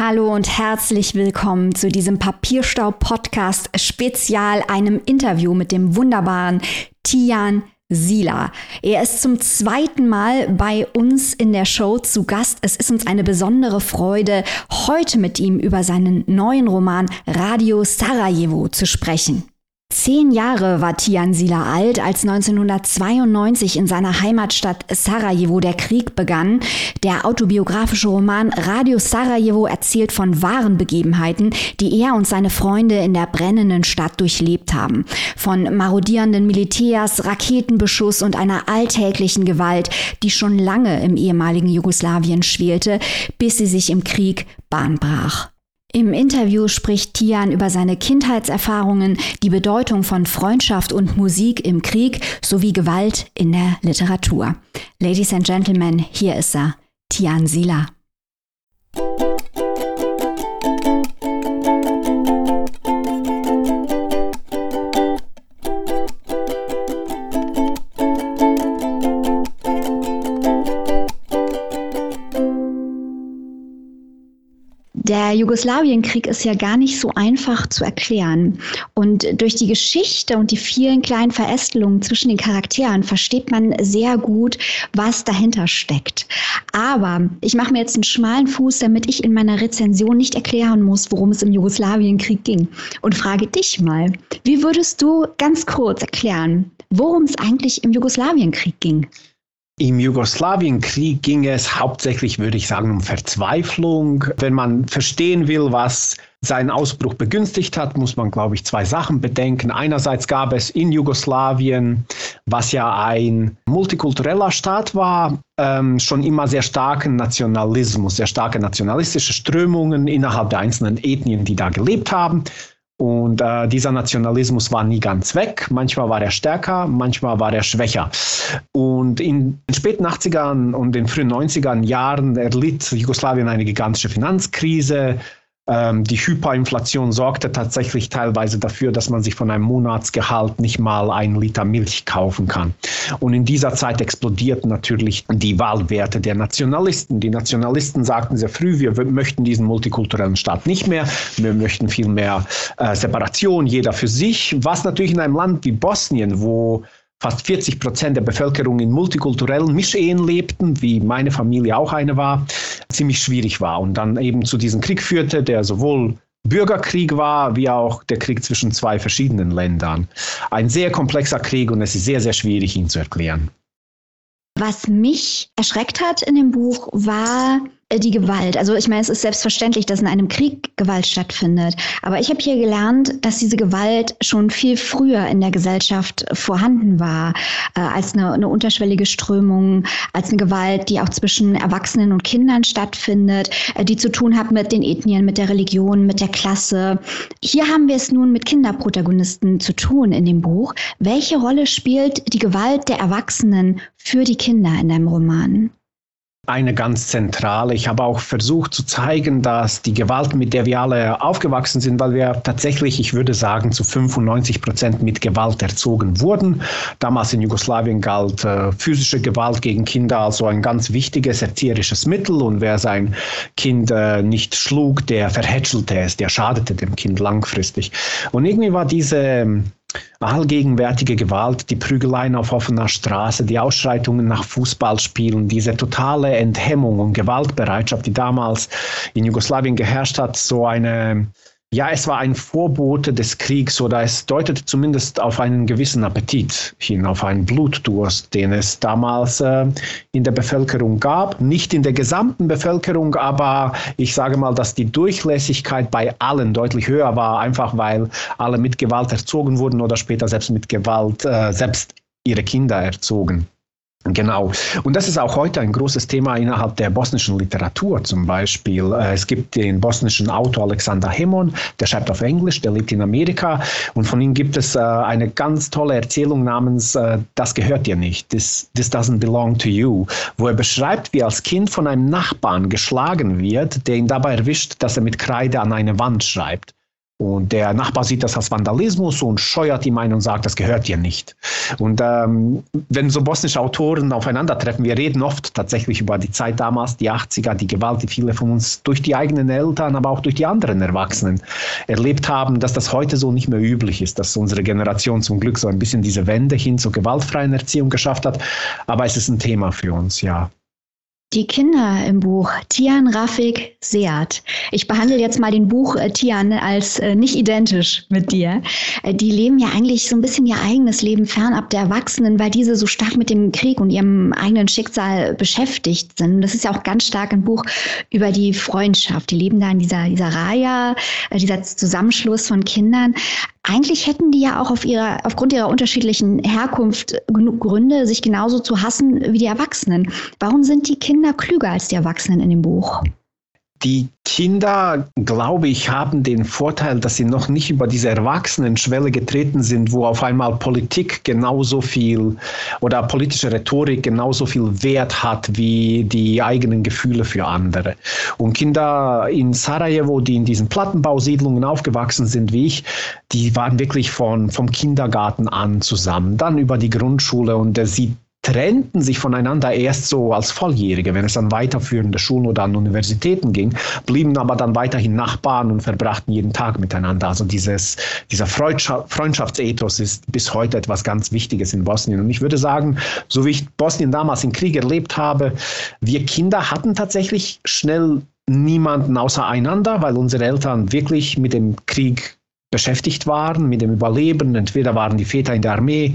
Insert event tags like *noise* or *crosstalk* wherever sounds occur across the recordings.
Hallo und herzlich willkommen zu diesem Papierstau-Podcast Spezial, einem Interview mit dem wunderbaren Tian Sila. Er ist zum zweiten Mal bei uns in der Show zu Gast. Es ist uns eine besondere Freude, heute mit ihm über seinen neuen Roman Radio Sarajevo zu sprechen. Zehn Jahre war Tian Sila alt, als 1992 in seiner Heimatstadt Sarajevo der Krieg begann. Der autobiografische Roman Radio Sarajevo erzählt von wahren Begebenheiten, die er und seine Freunde in der brennenden Stadt durchlebt haben. Von marodierenden Militärs, Raketenbeschuss und einer alltäglichen Gewalt, die schon lange im ehemaligen Jugoslawien schwelte, bis sie sich im Krieg bahnbrach. Im Interview spricht Tian über seine Kindheitserfahrungen, die Bedeutung von Freundschaft und Musik im Krieg sowie Gewalt in der Literatur. Ladies and Gentlemen, hier ist er, Tian Sila. Jugoslawienkrieg ist ja gar nicht so einfach zu erklären. Und durch die Geschichte und die vielen kleinen Verästelungen zwischen den Charakteren versteht man sehr gut, was dahinter steckt. Aber ich mache mir jetzt einen schmalen Fuß, damit ich in meiner Rezension nicht erklären muss, worum es im Jugoslawienkrieg ging. Und frage dich mal, wie würdest du ganz kurz erklären, worum es eigentlich im Jugoslawienkrieg ging? Im Jugoslawienkrieg ging es hauptsächlich, würde ich sagen, um Verzweiflung. Wenn man verstehen will, was seinen Ausbruch begünstigt hat, muss man, glaube ich, zwei Sachen bedenken. Einerseits gab es in Jugoslawien, was ja ein multikultureller Staat war, ähm, schon immer sehr starken Nationalismus, sehr starke nationalistische Strömungen innerhalb der einzelnen Ethnien, die da gelebt haben. Und äh, dieser Nationalismus war nie ganz weg. Manchmal war er stärker, manchmal war er schwächer. Und in den späten 80ern und den frühen 90er Jahren erlitt Jugoslawien eine gigantische Finanzkrise. Ähm, die Hyperinflation sorgte tatsächlich teilweise dafür, dass man sich von einem Monatsgehalt nicht mal einen Liter Milch kaufen kann. Und in dieser Zeit explodierten natürlich die Wahlwerte der Nationalisten. Die Nationalisten sagten sehr früh, wir möchten diesen multikulturellen Staat nicht mehr. Wir möchten viel mehr äh, Separation, jeder für sich. Was natürlich in einem Land wie Bosnien, wo fast 40 Prozent der Bevölkerung in multikulturellen Mischehen lebten, wie meine Familie auch eine war, ziemlich schwierig war und dann eben zu diesem Krieg führte, der sowohl Bürgerkrieg war, wie auch der Krieg zwischen zwei verschiedenen Ländern. Ein sehr komplexer Krieg und es ist sehr, sehr schwierig, ihn zu erklären. Was mich erschreckt hat in dem Buch war die Gewalt. Also ich meine, es ist selbstverständlich, dass in einem Krieg Gewalt stattfindet. Aber ich habe hier gelernt, dass diese Gewalt schon viel früher in der Gesellschaft vorhanden war, äh, als eine, eine unterschwellige Strömung, als eine Gewalt, die auch zwischen Erwachsenen und Kindern stattfindet, äh, die zu tun hat mit den Ethnien, mit der Religion, mit der Klasse. Hier haben wir es nun mit Kinderprotagonisten zu tun in dem Buch. Welche Rolle spielt die Gewalt der Erwachsenen für die Kinder in deinem Roman? Eine ganz zentrale. Ich habe auch versucht zu zeigen, dass die Gewalt, mit der wir alle aufgewachsen sind, weil wir tatsächlich, ich würde sagen, zu 95 Prozent mit Gewalt erzogen wurden. Damals in Jugoslawien galt äh, physische Gewalt gegen Kinder als so ein ganz wichtiges erzieherisches Mittel und wer sein Kind äh, nicht schlug, der verhätschelte es, der schadete dem Kind langfristig. Und irgendwie war diese allgegenwärtige Gewalt, die Prügeleien auf offener Straße, die Ausschreitungen nach Fußballspielen, diese totale Enthemmung und Gewaltbereitschaft, die damals in Jugoslawien geherrscht hat, so eine ja, es war ein Vorbote des Kriegs oder es deutete zumindest auf einen gewissen Appetit hin, auf einen Blutdurst, den es damals äh, in der Bevölkerung gab. Nicht in der gesamten Bevölkerung, aber ich sage mal, dass die Durchlässigkeit bei allen deutlich höher war, einfach weil alle mit Gewalt erzogen wurden oder später selbst mit Gewalt äh, selbst ihre Kinder erzogen. Genau. Und das ist auch heute ein großes Thema innerhalb der bosnischen Literatur zum Beispiel. Äh, es gibt den bosnischen Autor Alexander Hemon, der schreibt auf Englisch, der lebt in Amerika. Und von ihm gibt es äh, eine ganz tolle Erzählung namens äh, Das gehört dir nicht, this, this doesn't belong to you, wo er beschreibt, wie als Kind von einem Nachbarn geschlagen wird, der ihn dabei erwischt, dass er mit Kreide an eine Wand schreibt. Und der Nachbar sieht das als Vandalismus und scheuert ihm ein und sagt, das gehört dir nicht. Und ähm, wenn so bosnische Autoren aufeinandertreffen, wir reden oft tatsächlich über die Zeit damals, die 80er, die Gewalt, die viele von uns durch die eigenen Eltern, aber auch durch die anderen Erwachsenen erlebt haben, dass das heute so nicht mehr üblich ist, dass unsere Generation zum Glück so ein bisschen diese Wende hin zur gewaltfreien Erziehung geschafft hat. Aber es ist ein Thema für uns, ja. Die Kinder im Buch, Tian, Rafik, Seat. Ich behandle jetzt mal den Buch äh, Tian als äh, nicht identisch mit dir. Äh, die leben ja eigentlich so ein bisschen ihr eigenes Leben fernab der Erwachsenen, weil diese so stark mit dem Krieg und ihrem eigenen Schicksal beschäftigt sind. Das ist ja auch ganz stark ein Buch über die Freundschaft. Die leben da in dieser, dieser Raya, äh, dieser Zusammenschluss von Kindern. Eigentlich hätten die ja auch auf ihrer, aufgrund ihrer unterschiedlichen Herkunft genug Gründe, sich genauso zu hassen wie die Erwachsenen. Warum sind die Kinder klüger als die Erwachsenen in dem Buch? Die Kinder, glaube ich, haben den Vorteil, dass sie noch nicht über diese Erwachsenenschwelle getreten sind, wo auf einmal Politik genauso viel oder politische Rhetorik genauso viel Wert hat wie die eigenen Gefühle für andere. Und Kinder in Sarajevo, die in diesen Plattenbausiedlungen aufgewachsen sind wie ich, die waren wirklich von, vom Kindergarten an zusammen, dann über die Grundschule und sie trennten sich voneinander erst so als Volljährige, wenn es an weiterführende Schulen oder an Universitäten ging, blieben aber dann weiterhin Nachbarn und verbrachten jeden Tag miteinander. Also dieses, dieser Freundschaftsethos ist bis heute etwas ganz Wichtiges in Bosnien. Und ich würde sagen, so wie ich Bosnien damals im Krieg erlebt habe, wir Kinder hatten tatsächlich schnell niemanden außer einander, weil unsere Eltern wirklich mit dem Krieg beschäftigt waren mit dem Überleben. Entweder waren die Väter in der Armee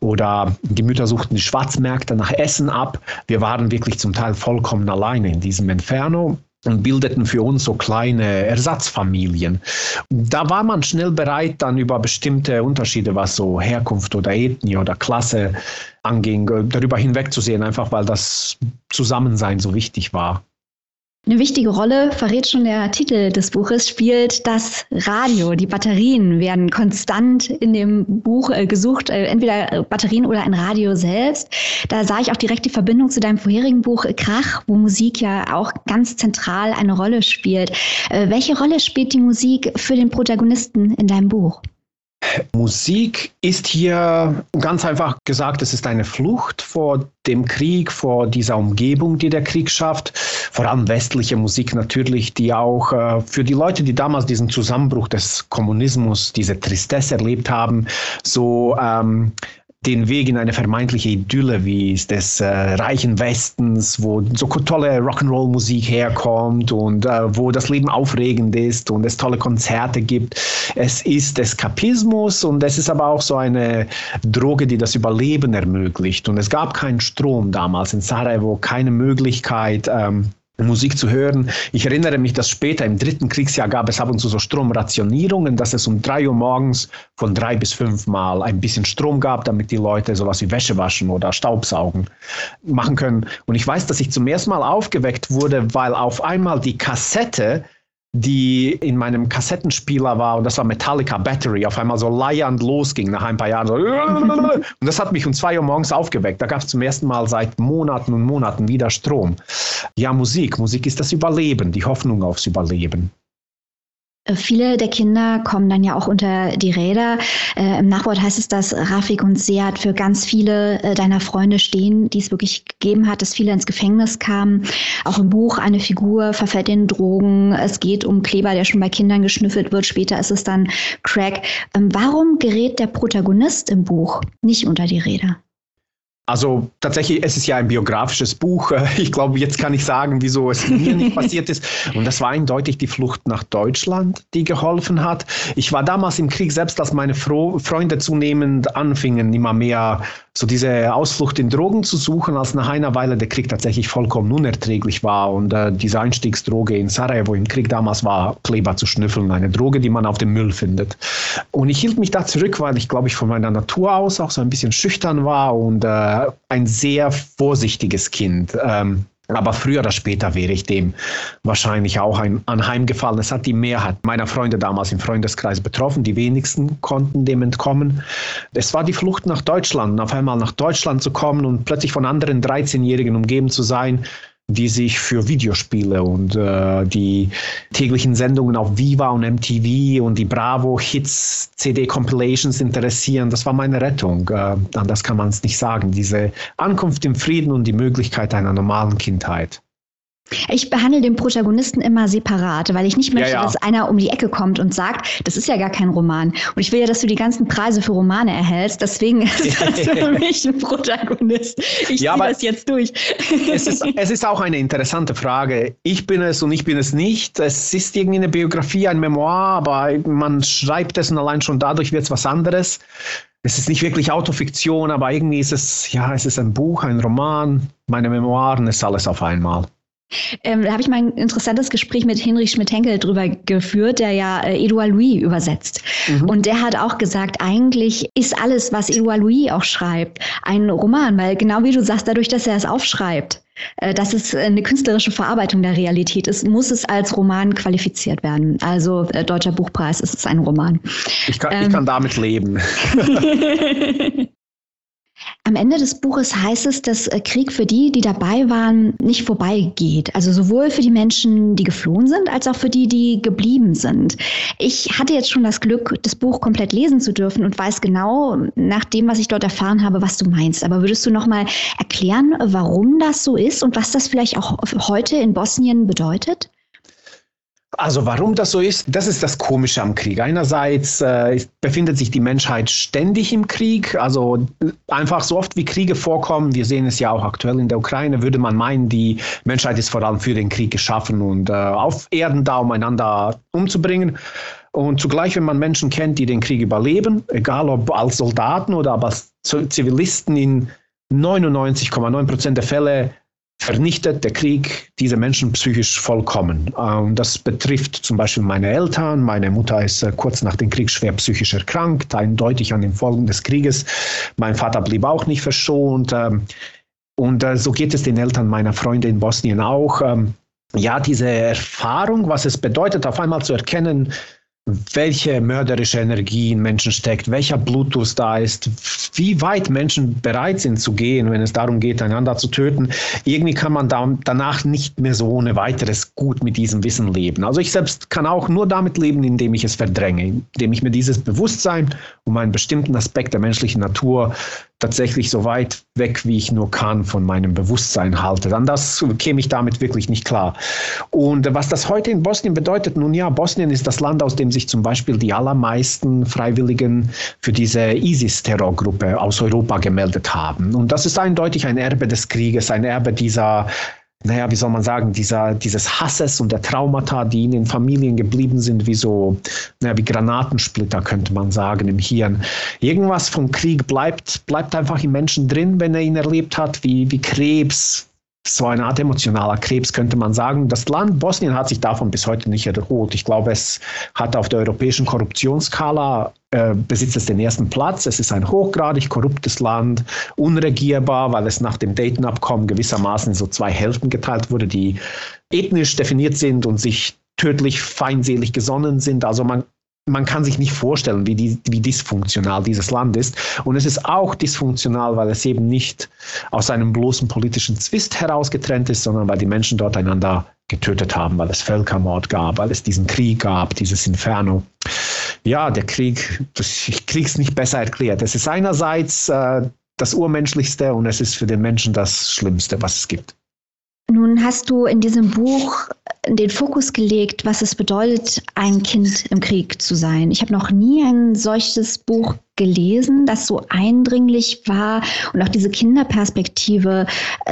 oder die Mütter suchten die Schwarzmärkte nach Essen ab. Wir waren wirklich zum Teil vollkommen alleine in diesem Inferno und bildeten für uns so kleine Ersatzfamilien. Da war man schnell bereit, dann über bestimmte Unterschiede, was so Herkunft oder Ethnie oder Klasse anging, darüber hinwegzusehen, einfach weil das Zusammensein so wichtig war. Eine wichtige Rolle, verrät schon der Titel des Buches, spielt das Radio. Die Batterien werden konstant in dem Buch äh, gesucht, äh, entweder Batterien oder ein Radio selbst. Da sah ich auch direkt die Verbindung zu deinem vorherigen Buch Krach, wo Musik ja auch ganz zentral eine Rolle spielt. Äh, welche Rolle spielt die Musik für den Protagonisten in deinem Buch? Musik ist hier ganz einfach gesagt, es ist eine Flucht vor dem Krieg, vor dieser Umgebung, die der Krieg schafft. Vor allem westliche Musik natürlich, die auch äh, für die Leute, die damals diesen Zusammenbruch des Kommunismus, diese Tristesse erlebt haben, so ähm, den Weg in eine vermeintliche Idylle wie des äh, reichen Westens, wo so tolle Rock'n'Roll-Musik herkommt und äh, wo das Leben aufregend ist und es tolle Konzerte gibt. Es ist Eskapismus und es ist aber auch so eine Droge, die das Überleben ermöglicht. Und es gab keinen Strom damals in Sarajevo, keine Möglichkeit, ähm, Musik zu hören. Ich erinnere mich, dass später im dritten Kriegsjahr gab es ab und zu so Stromrationierungen, dass es um drei Uhr morgens von drei bis fünf Mal ein bisschen Strom gab, damit die Leute sowas wie Wäsche waschen oder Staubsaugen machen können. Und ich weiß, dass ich zum ersten Mal aufgeweckt wurde, weil auf einmal die Kassette die in meinem Kassettenspieler war und das war Metallica Battery, auf einmal so leiernd losging nach ein paar Jahren. So, *laughs* und das hat mich um zwei Uhr morgens aufgeweckt. Da gab es zum ersten Mal seit Monaten und Monaten wieder Strom. Ja, Musik. Musik ist das Überleben, die Hoffnung aufs Überleben. Viele der Kinder kommen dann ja auch unter die Räder. Äh, Im Nachwort heißt es, dass Rafik und Seat für ganz viele äh, deiner Freunde stehen, die es wirklich gegeben hat, dass viele ins Gefängnis kamen. Auch im Buch eine Figur verfällt in Drogen. Es geht um Kleber, der schon bei Kindern geschnüffelt wird. Später ist es dann Crack. Ähm, warum gerät der Protagonist im Buch nicht unter die Räder? Also tatsächlich, es ist ja ein biografisches Buch. *laughs* Ich glaube, jetzt kann ich sagen, wieso es mir nicht *laughs* passiert ist. Und das war eindeutig die Flucht nach Deutschland, die geholfen hat. Ich war damals im Krieg, selbst als meine Fro Freunde zunehmend anfingen, immer mehr so diese Ausflucht in Drogen zu suchen, als nach einer Weile der Krieg tatsächlich vollkommen unerträglich war. Und äh, diese Einstiegsdroge in Sarajevo im Krieg damals war Kleber zu schnüffeln, eine Droge, die man auf dem Müll findet. Und ich hielt mich da zurück, weil ich, glaube ich, von meiner Natur aus auch so ein bisschen schüchtern war und äh, ein sehr vorsichtiges Kind. Ähm, aber früher oder später wäre ich dem wahrscheinlich auch ein, anheimgefallen. Es hat die Mehrheit meiner Freunde damals im Freundeskreis betroffen. Die wenigsten konnten dem entkommen. Es war die Flucht nach Deutschland. Auf einmal nach Deutschland zu kommen und plötzlich von anderen 13-Jährigen umgeben zu sein, die sich für Videospiele und äh, die täglichen Sendungen auf Viva und MTV und die Bravo Hits CD Compilations interessieren. Das war meine Rettung. Äh, anders kann man es nicht sagen. Diese Ankunft im Frieden und die Möglichkeit einer normalen Kindheit. Ich behandle den Protagonisten immer separat, weil ich nicht möchte, ja, ja. dass einer um die Ecke kommt und sagt, das ist ja gar kein Roman. Und ich will ja, dass du die ganzen Preise für Romane erhältst. Deswegen *laughs* ist das für *laughs* mich ein Protagonist. Ich ja, ziehe das jetzt durch. Es ist, es ist auch eine interessante Frage. Ich bin es und ich bin es nicht. Es ist irgendwie eine Biografie, ein Memoir, aber man schreibt es und allein schon dadurch wird es was anderes. Es ist nicht wirklich Autofiktion, aber irgendwie ist es, ja, es ist ein Buch, ein Roman, meine Memoiren, ist alles auf einmal. Ähm, da habe ich mal ein interessantes Gespräch mit Hinrich Schmidt-Henkel drüber geführt, der ja äh, Edouard Louis übersetzt. Mhm. Und der hat auch gesagt, eigentlich ist alles, was Edouard Louis auch schreibt, ein Roman, weil genau wie du sagst, dadurch, dass er es aufschreibt, äh, dass es eine künstlerische Verarbeitung der Realität ist, muss es als Roman qualifiziert werden. Also äh, Deutscher Buchpreis ist es ein Roman. Ich kann, ähm, ich kann damit leben. *laughs* *laughs* Am Ende des Buches heißt es, dass äh, Krieg für die, die dabei waren, nicht vorbeigeht. Also sowohl für die Menschen, die geflohen sind, als auch für die, die geblieben sind. Ich hatte jetzt schon das Glück, das Buch komplett lesen zu dürfen und weiß genau, nach dem, was ich dort erfahren habe, was du meinst. Aber würdest du noch mal erklären, warum das so ist und was das vielleicht auch heute in Bosnien bedeutet? Also warum das so ist, das ist das Komische am Krieg. Einerseits äh, befindet sich die Menschheit ständig im Krieg, also einfach so oft wie Kriege vorkommen, wir sehen es ja auch aktuell in der Ukraine, würde man meinen, die Menschheit ist vor allem für den Krieg geschaffen und äh, auf Erden da, um einander umzubringen. Und zugleich, wenn man Menschen kennt, die den Krieg überleben, egal ob als Soldaten oder als Zivilisten in 99,9 Prozent der Fälle vernichtet der Krieg diese Menschen psychisch vollkommen. Und das betrifft zum Beispiel meine Eltern. Meine Mutter ist äh, kurz nach dem Krieg schwer psychisch erkrankt, eindeutig an den Folgen des Krieges. Mein Vater blieb auch nicht verschont. Ähm, und äh, so geht es den Eltern meiner Freunde in Bosnien auch. Ähm, ja, diese Erfahrung, was es bedeutet, auf einmal zu erkennen, welche mörderische Energie in Menschen steckt, welcher Bluetooth da ist, wie weit Menschen bereit sind zu gehen, wenn es darum geht, einander zu töten. Irgendwie kann man da, danach nicht mehr so ohne weiteres gut mit diesem Wissen leben. Also ich selbst kann auch nur damit leben, indem ich es verdränge, indem ich mir dieses Bewusstsein um einen bestimmten Aspekt der menschlichen Natur tatsächlich so weit weg, wie ich nur kann, von meinem Bewusstsein halte. Dann das käme ich damit wirklich nicht klar. Und was das heute in Bosnien bedeutet, nun ja, Bosnien ist das Land, aus dem sich zum Beispiel die allermeisten Freiwilligen für diese ISIS-Terrorgruppe aus Europa gemeldet haben. Und das ist eindeutig ein Erbe des Krieges, ein Erbe dieser naja, wie soll man sagen, dieser, dieses Hasses und der Traumata, die in den Familien geblieben sind, wie so, naja, wie Granatensplitter, könnte man sagen, im Hirn. Irgendwas vom Krieg bleibt, bleibt einfach im Menschen drin, wenn er ihn erlebt hat, wie, wie Krebs, so eine Art emotionaler Krebs, könnte man sagen. Das Land Bosnien hat sich davon bis heute nicht erholt. Ich glaube, es hat auf der europäischen Korruptionsskala äh, besitzt es den ersten Platz. Es ist ein hochgradig korruptes Land, unregierbar, weil es nach dem Dayton-Abkommen gewissermaßen in so zwei Hälften geteilt wurde, die ethnisch definiert sind und sich tödlich feindselig gesonnen sind. Also man man kann sich nicht vorstellen, wie, die, wie dysfunktional dieses Land ist. Und es ist auch dysfunktional, weil es eben nicht aus einem bloßen politischen Zwist herausgetrennt ist, sondern weil die Menschen dort einander getötet haben, weil es Völkermord gab, weil es diesen Krieg gab, dieses Inferno. Ja, der Krieg, das, ich krieg's nicht besser erklärt. Es ist einerseits äh, das Urmenschlichste und es ist für den Menschen das Schlimmste, was es gibt. Nun hast du in diesem Buch den Fokus gelegt, was es bedeutet, ein Kind im Krieg zu sein. Ich habe noch nie ein solches Buch gelesen, das so eindringlich war und auch diese Kinderperspektive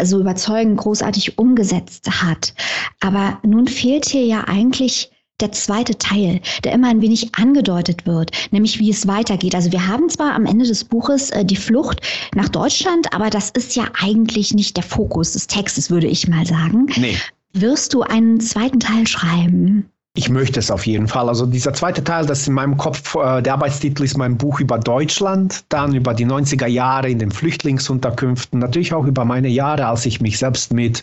so überzeugend großartig umgesetzt hat. Aber nun fehlt hier ja eigentlich der zweite Teil, der immer ein wenig angedeutet wird, nämlich wie es weitergeht. Also wir haben zwar am Ende des Buches äh, die Flucht nach Deutschland, aber das ist ja eigentlich nicht der Fokus des Textes, würde ich mal sagen. Nee. Wirst du einen zweiten Teil schreiben? Ich möchte es auf jeden Fall. Also dieser zweite Teil, das ist in meinem Kopf, äh, der Arbeitstitel ist mein Buch über Deutschland, dann über die 90er Jahre in den Flüchtlingsunterkünften, natürlich auch über meine Jahre, als ich mich selbst mit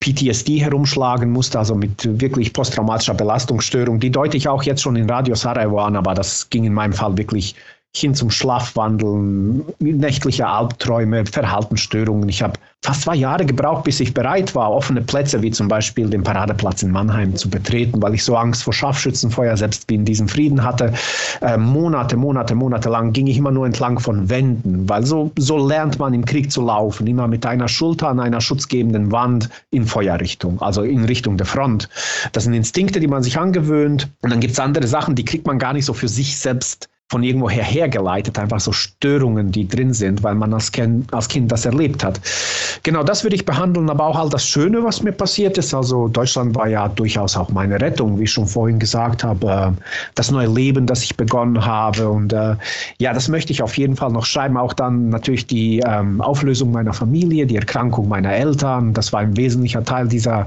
PTSD herumschlagen musste, also mit wirklich posttraumatischer Belastungsstörung, die deute ich auch jetzt schon in Radio Sarajevo an, aber das ging in meinem Fall wirklich hin zum Schlafwandeln, nächtliche Albträume, Verhaltensstörungen. Ich habe fast zwei Jahre gebraucht, bis ich bereit war, offene Plätze wie zum Beispiel den Paradeplatz in Mannheim zu betreten, weil ich so Angst vor Scharfschützenfeuer selbst wie in diesem Frieden hatte. Äh, Monate, Monate, Monate lang ging ich immer nur entlang von Wänden, weil so, so lernt man im Krieg zu laufen, immer mit einer Schulter an einer schutzgebenden Wand in Feuerrichtung, also in Richtung der Front. Das sind Instinkte, die man sich angewöhnt. Und dann gibt es andere Sachen, die kriegt man gar nicht so für sich selbst von irgendwoher hergeleitet, einfach so Störungen, die drin sind, weil man als kind, als kind das erlebt hat. Genau das würde ich behandeln, aber auch all das Schöne, was mir passiert ist. Also Deutschland war ja durchaus auch meine Rettung, wie ich schon vorhin gesagt habe, das neue Leben, das ich begonnen habe. Und äh, ja, das möchte ich auf jeden Fall noch schreiben. Auch dann natürlich die ähm, Auflösung meiner Familie, die Erkrankung meiner Eltern. Das war ein wesentlicher Teil dieser,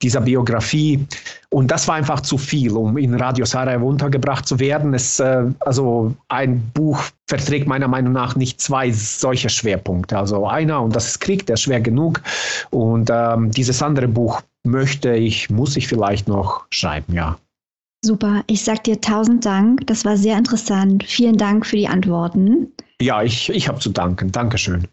dieser Biografie. Und das war einfach zu viel, um in Radio Sarajevo untergebracht zu werden. Es, äh, also ein Buch verträgt meiner Meinung nach nicht zwei solche Schwerpunkte. Also einer, und das ist Krieg, der ist schwer genug. Und ähm, dieses andere Buch möchte ich, muss ich vielleicht noch schreiben, ja. Super, ich sag dir tausend Dank. Das war sehr interessant. Vielen Dank für die Antworten. Ja, ich, ich habe zu danken. Dankeschön.